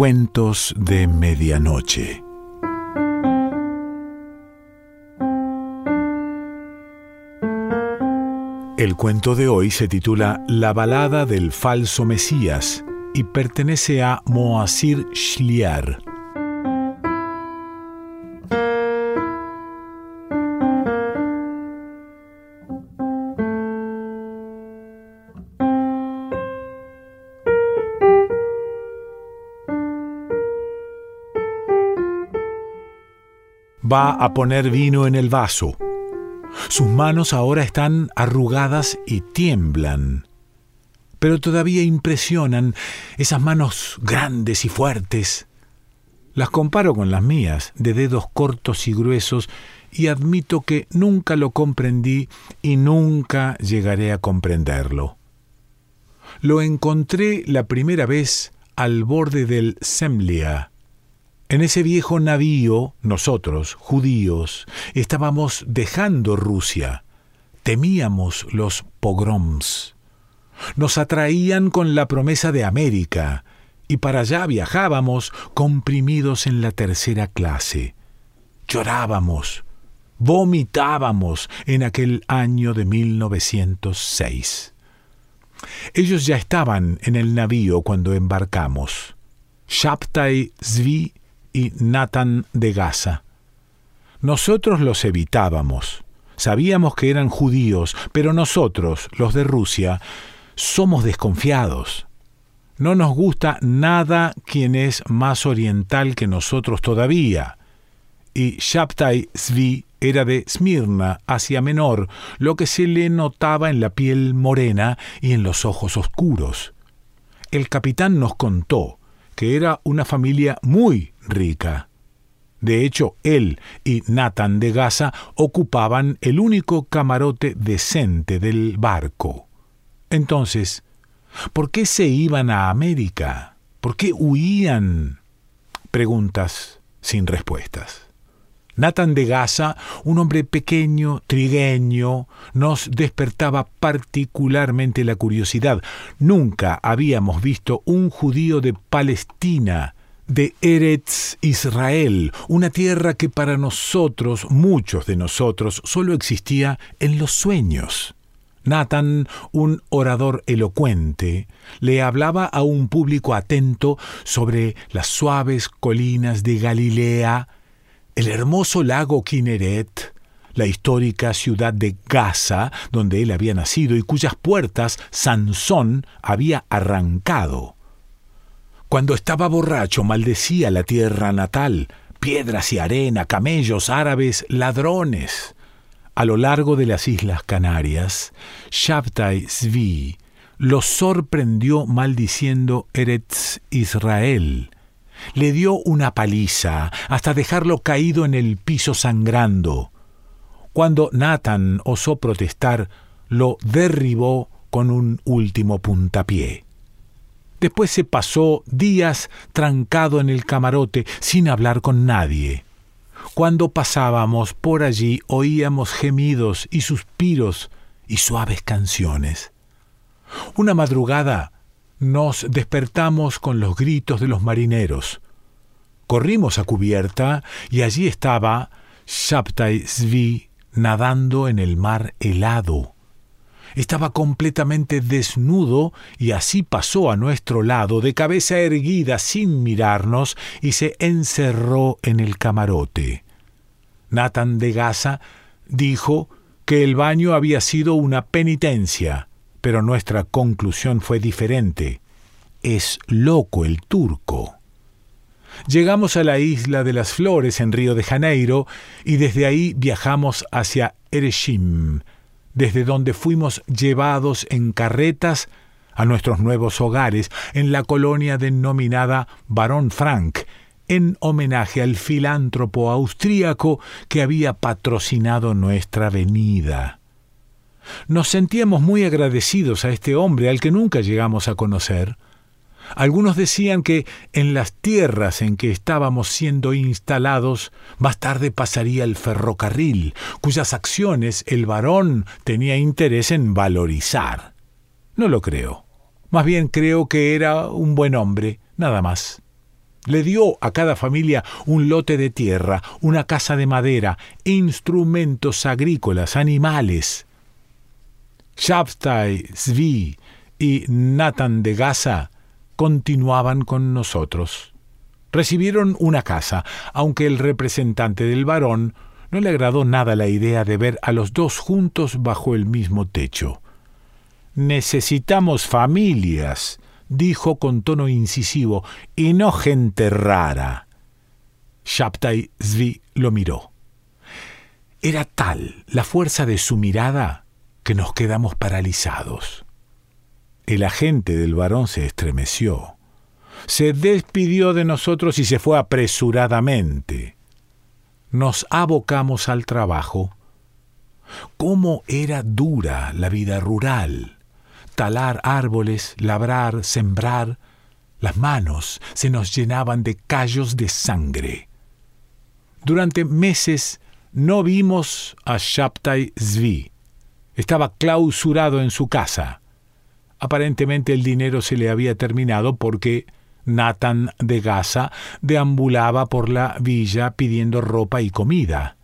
Cuentos de Medianoche. El cuento de hoy se titula La balada del falso Mesías y pertenece a Moasir Shliar. Va a poner vino en el vaso. Sus manos ahora están arrugadas y tiemblan. Pero todavía impresionan esas manos grandes y fuertes. Las comparo con las mías, de dedos cortos y gruesos, y admito que nunca lo comprendí y nunca llegaré a comprenderlo. Lo encontré la primera vez al borde del Semlia, en ese viejo navío, nosotros, judíos, estábamos dejando Rusia. Temíamos los pogroms. Nos atraían con la promesa de América, y para allá viajábamos comprimidos en la tercera clase. Llorábamos, vomitábamos en aquel año de 1906. Ellos ya estaban en el navío cuando embarcamos. Shaptai Zvi y Nathan de Gaza. Nosotros los evitábamos. Sabíamos que eran judíos, pero nosotros, los de Rusia, somos desconfiados. No nos gusta nada quien es más oriental que nosotros todavía. Y Shabtai Zvi era de Smirna, Asia Menor, lo que se le notaba en la piel morena y en los ojos oscuros. El capitán nos contó que era una familia muy rica. De hecho, él y Nathan de Gaza ocupaban el único camarote decente del barco. Entonces, ¿por qué se iban a América? ¿Por qué huían? Preguntas sin respuestas. Nathan de Gaza, un hombre pequeño, trigueño, nos despertaba particularmente la curiosidad. Nunca habíamos visto un judío de Palestina de Eretz Israel, una tierra que para nosotros, muchos de nosotros, solo existía en los sueños. Nathan, un orador elocuente, le hablaba a un público atento sobre las suaves colinas de Galilea, el hermoso lago Kinneret, la histórica ciudad de Gaza, donde él había nacido y cuyas puertas Sansón había arrancado. Cuando estaba borracho maldecía la tierra natal, piedras y arena, camellos, árabes, ladrones. A lo largo de las Islas Canarias, Shabtai Zvi lo sorprendió maldiciendo Eretz Israel. Le dio una paliza hasta dejarlo caído en el piso sangrando. Cuando Nathan osó protestar, lo derribó con un último puntapié. Después se pasó días trancado en el camarote sin hablar con nadie. Cuando pasábamos por allí oíamos gemidos y suspiros y suaves canciones. Una madrugada nos despertamos con los gritos de los marineros. Corrimos a cubierta y allí estaba Shabtai Zvi nadando en el mar helado. Estaba completamente desnudo y así pasó a nuestro lado, de cabeza erguida, sin mirarnos, y se encerró en el camarote. Nathan de Gaza dijo que el baño había sido una penitencia, pero nuestra conclusión fue diferente. Es loco el turco. Llegamos a la isla de las Flores en Río de Janeiro y desde ahí viajamos hacia Erechim, desde donde fuimos llevados en carretas a nuestros nuevos hogares en la colonia denominada Barón Frank, en homenaje al filántropo austríaco que había patrocinado nuestra venida. Nos sentíamos muy agradecidos a este hombre al que nunca llegamos a conocer, algunos decían que en las tierras en que estábamos siendo instalados más tarde pasaría el ferrocarril, cuyas acciones el varón tenía interés en valorizar. No lo creo. Más bien creo que era un buen hombre, nada más. Le dio a cada familia un lote de tierra, una casa de madera, instrumentos agrícolas, animales. Shabtai, Zvi y Nathan de Gaza continuaban con nosotros. Recibieron una casa, aunque el representante del varón no le agradó nada la idea de ver a los dos juntos bajo el mismo techo. Necesitamos familias, dijo con tono incisivo, y no gente rara. Shabtai Zvi lo miró. Era tal la fuerza de su mirada que nos quedamos paralizados. El agente del varón se estremeció. Se despidió de nosotros y se fue apresuradamente. Nos abocamos al trabajo. ¿Cómo era dura la vida rural? Talar árboles, labrar, sembrar. Las manos se nos llenaban de callos de sangre. Durante meses no vimos a Shabtai Zvi. Estaba clausurado en su casa. Aparentemente el dinero se le había terminado porque Nathan de Gaza deambulaba por la villa pidiendo ropa y comida.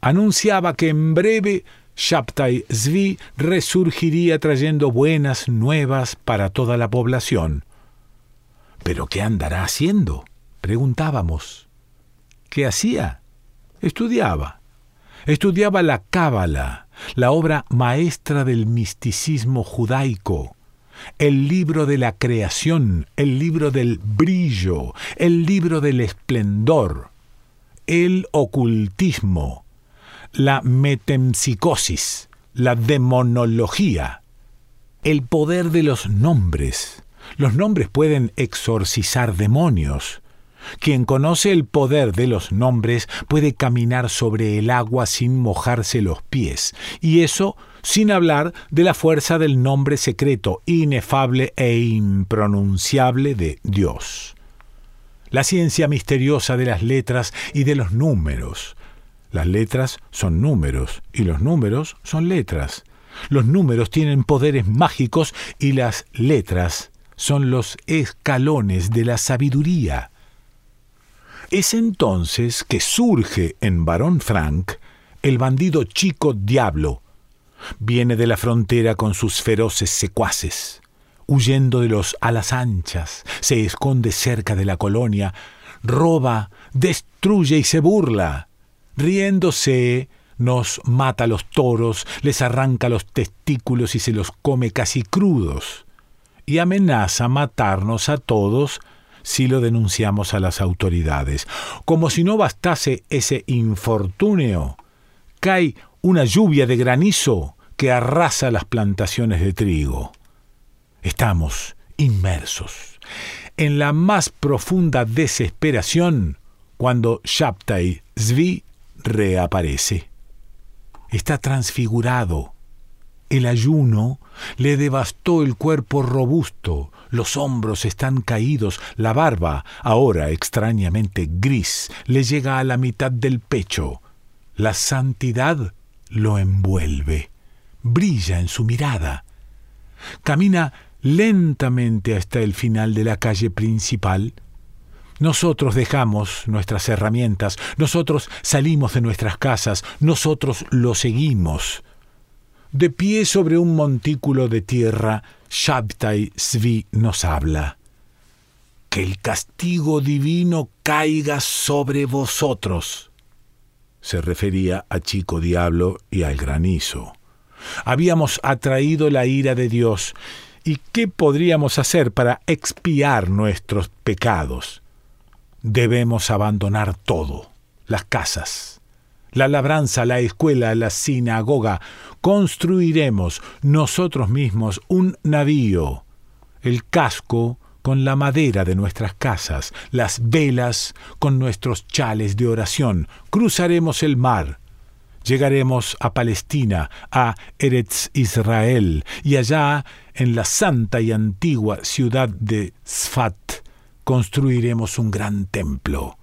Anunciaba que en breve Shabtai Zvi resurgiría trayendo buenas nuevas para toda la población. ¿Pero qué andará haciendo? preguntábamos. ¿Qué hacía? Estudiaba. Estudiaba la Cábala, la obra maestra del misticismo judaico, el libro de la creación, el libro del brillo, el libro del esplendor, el ocultismo, la metempsicosis, la demonología, el poder de los nombres. Los nombres pueden exorcizar demonios. Quien conoce el poder de los nombres puede caminar sobre el agua sin mojarse los pies, y eso sin hablar de la fuerza del nombre secreto, inefable e impronunciable de Dios. La ciencia misteriosa de las letras y de los números. Las letras son números y los números son letras. Los números tienen poderes mágicos y las letras son los escalones de la sabiduría. Es entonces que surge en Barón Frank el bandido chico diablo, Viene de la frontera con sus feroces secuaces. Huyendo de los alas anchas, se esconde cerca de la colonia, roba, destruye y se burla. Riéndose, nos mata a los toros, les arranca los testículos y se los come casi crudos. Y amenaza matarnos a todos si lo denunciamos a las autoridades. Como si no bastase ese infortunio, cae una lluvia de granizo que arrasa las plantaciones de trigo. Estamos inmersos en la más profunda desesperación cuando Shabtai Zvi reaparece. Está transfigurado. El ayuno le devastó el cuerpo robusto, los hombros están caídos, la barba, ahora extrañamente gris, le llega a la mitad del pecho. La santidad lo envuelve, brilla en su mirada. Camina lentamente hasta el final de la calle principal. Nosotros dejamos nuestras herramientas, nosotros salimos de nuestras casas, nosotros lo seguimos. De pie sobre un montículo de tierra, Shabtai Svi nos habla. Que el castigo divino caiga sobre vosotros se refería a Chico Diablo y al granizo. Habíamos atraído la ira de Dios, ¿y qué podríamos hacer para expiar nuestros pecados? Debemos abandonar todo, las casas, la labranza, la escuela, la sinagoga. Construiremos nosotros mismos un navío, el casco con la madera de nuestras casas, las velas con nuestros chales de oración, cruzaremos el mar, llegaremos a Palestina, a Eretz Israel, y allá, en la santa y antigua ciudad de Sfat, construiremos un gran templo.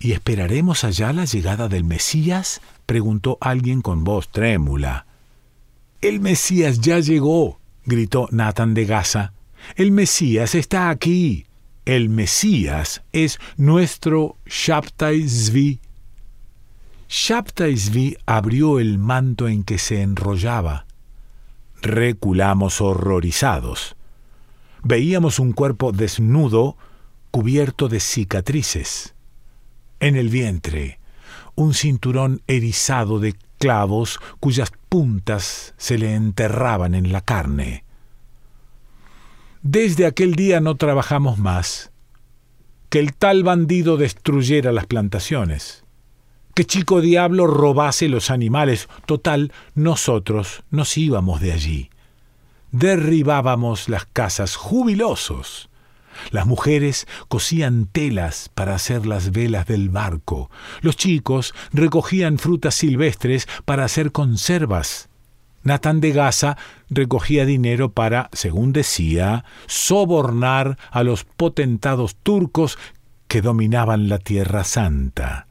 ¿Y esperaremos allá la llegada del Mesías? preguntó alguien con voz trémula. El Mesías ya llegó, gritó Nathan de Gaza. El Mesías está aquí. el Mesías es nuestro Shabtai Zvi. Zvi abrió el manto en que se enrollaba. Reculamos horrorizados. Veíamos un cuerpo desnudo cubierto de cicatrices. En el vientre, un cinturón erizado de clavos cuyas puntas se le enterraban en la carne. Desde aquel día no trabajamos más. Que el tal bandido destruyera las plantaciones. Que chico diablo robase los animales. Total, nosotros nos íbamos de allí. Derribábamos las casas jubilosos. Las mujeres cosían telas para hacer las velas del barco. Los chicos recogían frutas silvestres para hacer conservas. Natán de Gaza recogía dinero para, según decía, sobornar a los potentados turcos que dominaban la Tierra Santa.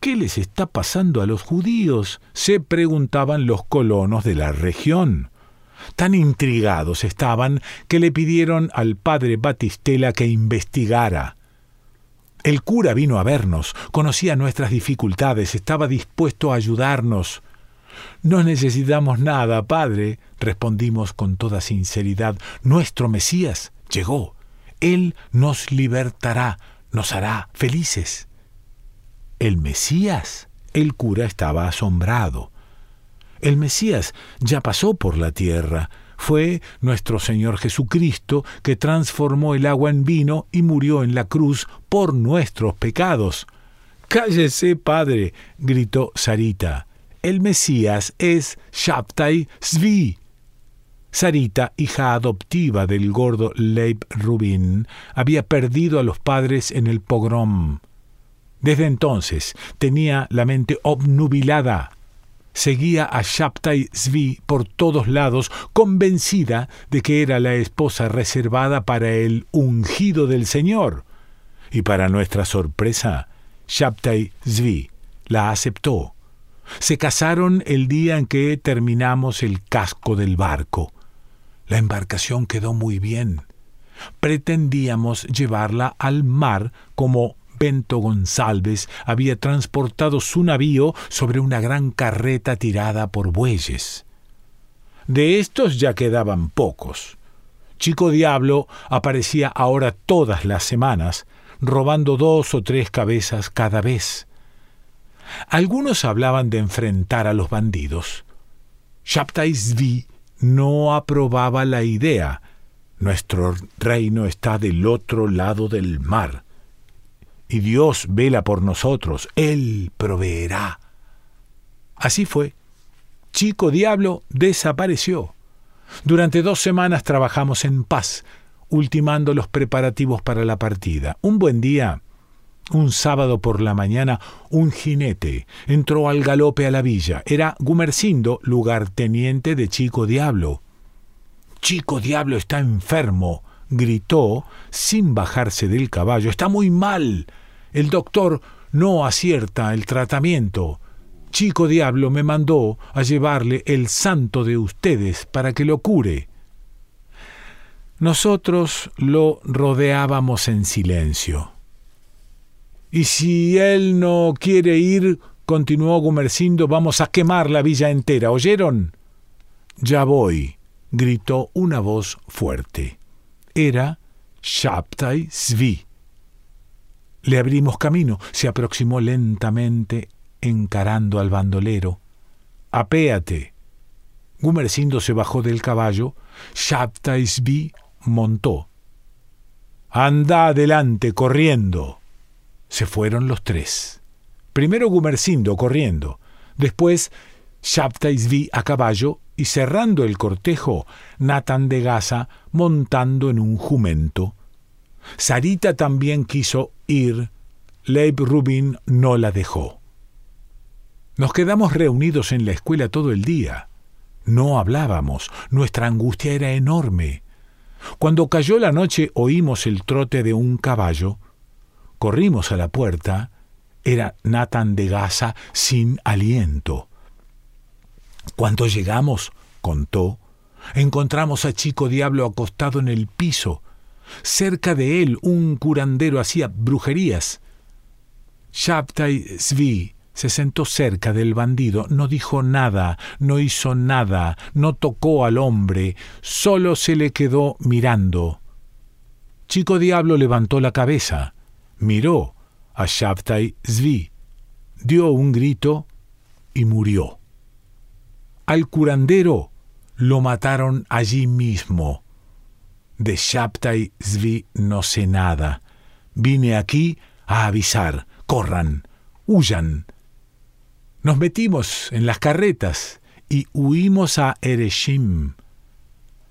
¿Qué les está pasando a los judíos? se preguntaban los colonos de la región. Tan intrigados estaban que le pidieron al padre Batistela que investigara. El cura vino a vernos, conocía nuestras dificultades, estaba dispuesto a ayudarnos. No necesitamos nada, padre, respondimos con toda sinceridad. Nuestro Mesías llegó. Él nos libertará, nos hará felices. ¿El Mesías? El cura estaba asombrado. El Mesías ya pasó por la tierra. Fue nuestro Señor Jesucristo que transformó el agua en vino y murió en la cruz por nuestros pecados. Cállese, padre, gritó Sarita el Mesías es Shabtai Zvi. Sarita, hija adoptiva del gordo Leib Rubin, había perdido a los padres en el pogrom. Desde entonces tenía la mente obnubilada. Seguía a Shabtai Zvi por todos lados, convencida de que era la esposa reservada para el ungido del Señor. Y para nuestra sorpresa, Shabtai Zvi la aceptó se casaron el día en que terminamos el casco del barco. La embarcación quedó muy bien. Pretendíamos llevarla al mar como Bento González había transportado su navío sobre una gran carreta tirada por bueyes. De estos ya quedaban pocos. Chico Diablo aparecía ahora todas las semanas, robando dos o tres cabezas cada vez. Algunos hablaban de enfrentar a los bandidos. Shabtai Zvi no aprobaba la idea. Nuestro reino está del otro lado del mar. Y Dios vela por nosotros. Él proveerá. Así fue. Chico Diablo desapareció. Durante dos semanas trabajamos en paz, ultimando los preparativos para la partida. Un buen día un sábado por la mañana, un jinete entró al galope a la villa. Era Gumercindo, lugarteniente de Chico Diablo. Chico Diablo está enfermo, gritó, sin bajarse del caballo. Está muy mal. El doctor no acierta el tratamiento. Chico Diablo me mandó a llevarle el santo de ustedes para que lo cure. Nosotros lo rodeábamos en silencio. Y si él no quiere ir, continuó Gumercindo, vamos a quemar la villa entera. ¿Oyeron? Ya voy, gritó una voz fuerte. Era Shabtai Svi. Le abrimos camino, se aproximó lentamente, encarando al bandolero. Apéate. Gumercindo se bajó del caballo, Shabtai Svi montó. Anda adelante, corriendo. Se fueron los tres. Primero Gumercindo corriendo, después Shabtai a caballo y cerrando el cortejo, Nathan de Gaza montando en un jumento. Sarita también quiso ir, Leib Rubin no la dejó. Nos quedamos reunidos en la escuela todo el día. No hablábamos, nuestra angustia era enorme. Cuando cayó la noche oímos el trote de un caballo, Corrimos a la puerta. Era Nathan de Gaza sin aliento. Cuando llegamos, contó, encontramos a Chico Diablo acostado en el piso. Cerca de él un curandero hacía brujerías. Shabtai Zvi se sentó cerca del bandido, no dijo nada, no hizo nada, no tocó al hombre, solo se le quedó mirando. Chico Diablo levantó la cabeza, miró a Shabtai Zvi, dio un grito y murió. Al curandero lo mataron allí mismo. De Shabtai Zvi no sé nada. Vine aquí a avisar. Corran, huyan. Nos metimos en las carretas y huimos a Ereshim.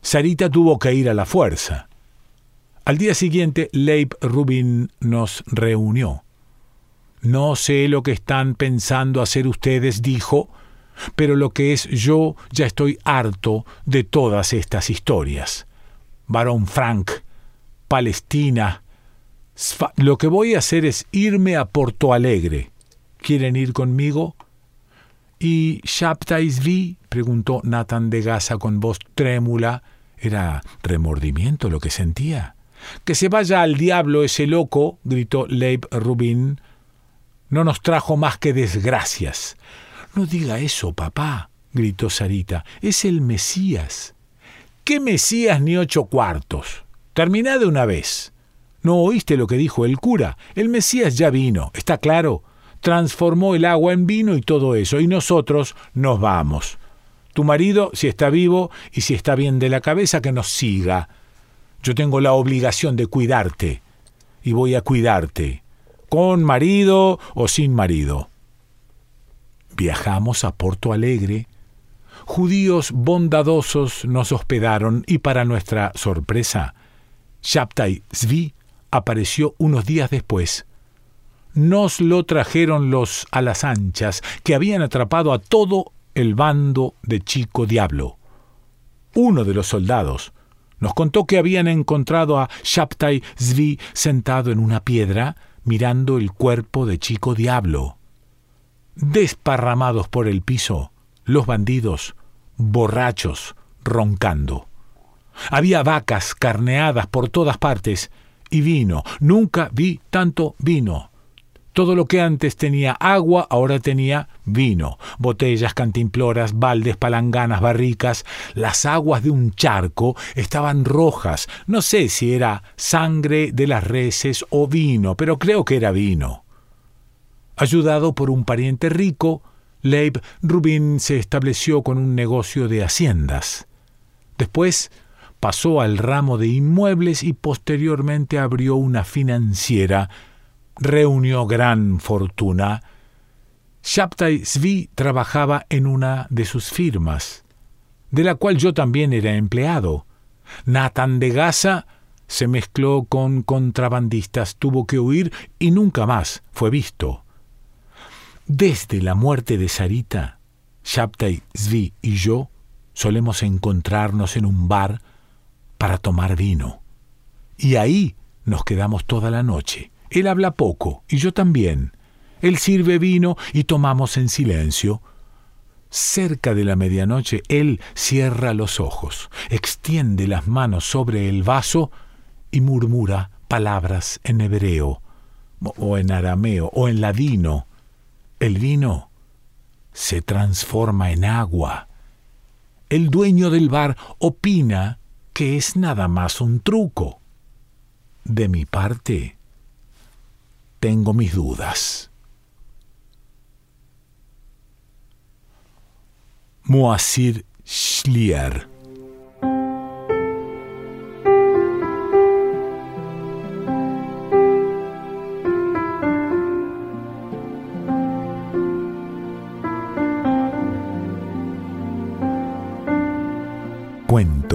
Sarita tuvo que ir a la fuerza. Al día siguiente, Leib Rubin nos reunió. No sé lo que están pensando hacer ustedes, dijo, pero lo que es yo ya estoy harto de todas estas historias. Barón Frank, Palestina. Lo que voy a hacer es irme a Porto Alegre. ¿Quieren ir conmigo? ¿Y Shabtai preguntó Nathan de Gaza con voz trémula. ¿Era remordimiento lo que sentía? Que se vaya al diablo ese loco, gritó Leib Rubin. No nos trajo más que desgracias. No diga eso, papá, gritó Sarita. Es el Mesías. ¿Qué Mesías ni ocho cuartos? Terminá de una vez. ¿No oíste lo que dijo el cura? El Mesías ya vino, ¿está claro? Transformó el agua en vino y todo eso, y nosotros nos vamos. Tu marido, si está vivo y si está bien de la cabeza, que nos siga. Yo tengo la obligación de cuidarte, y voy a cuidarte, con marido o sin marido. Viajamos a Porto Alegre, judíos bondadosos nos hospedaron y para nuestra sorpresa, Shabtai Zvi apareció unos días después. Nos lo trajeron los a las anchas, que habían atrapado a todo el bando de Chico Diablo. Uno de los soldados nos contó que habían encontrado a Shabtai Zvi sentado en una piedra, mirando el cuerpo de Chico Diablo. Desparramados por el piso, los bandidos, borrachos, roncando. Había vacas carneadas por todas partes y vino. Nunca vi tanto vino. Todo lo que antes tenía agua, ahora tenía vino. Botellas, cantimploras, baldes, palanganas, barricas. Las aguas de un charco estaban rojas. No sé si era sangre de las reses o vino, pero creo que era vino. Ayudado por un pariente rico, Leib Rubin se estableció con un negocio de haciendas. Después pasó al ramo de inmuebles y posteriormente abrió una financiera. Reunió gran fortuna. Shabtai Zvi trabajaba en una de sus firmas, de la cual yo también era empleado. Nathan de Gaza se mezcló con contrabandistas, tuvo que huir y nunca más fue visto. Desde la muerte de Sarita, Shabtai Zvi y yo solemos encontrarnos en un bar para tomar vino. Y ahí nos quedamos toda la noche. Él habla poco, y yo también. Él sirve vino y tomamos en silencio. Cerca de la medianoche, él cierra los ojos, extiende las manos sobre el vaso y murmura palabras en hebreo, o en arameo, o en ladino, el vino se transforma en agua. El dueño del bar opina que es nada más un truco. De mi parte, tengo mis dudas. Moacir Schlier